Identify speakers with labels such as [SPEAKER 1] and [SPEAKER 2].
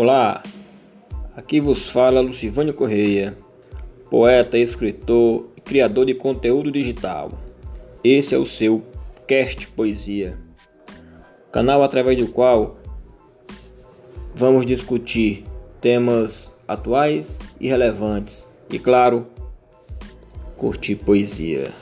[SPEAKER 1] Olá, aqui vos fala Lucivânio Correia, poeta, escritor e criador de conteúdo digital. Esse é o seu Cast Poesia, canal através do qual vamos discutir temas atuais e relevantes e, claro, curtir poesia.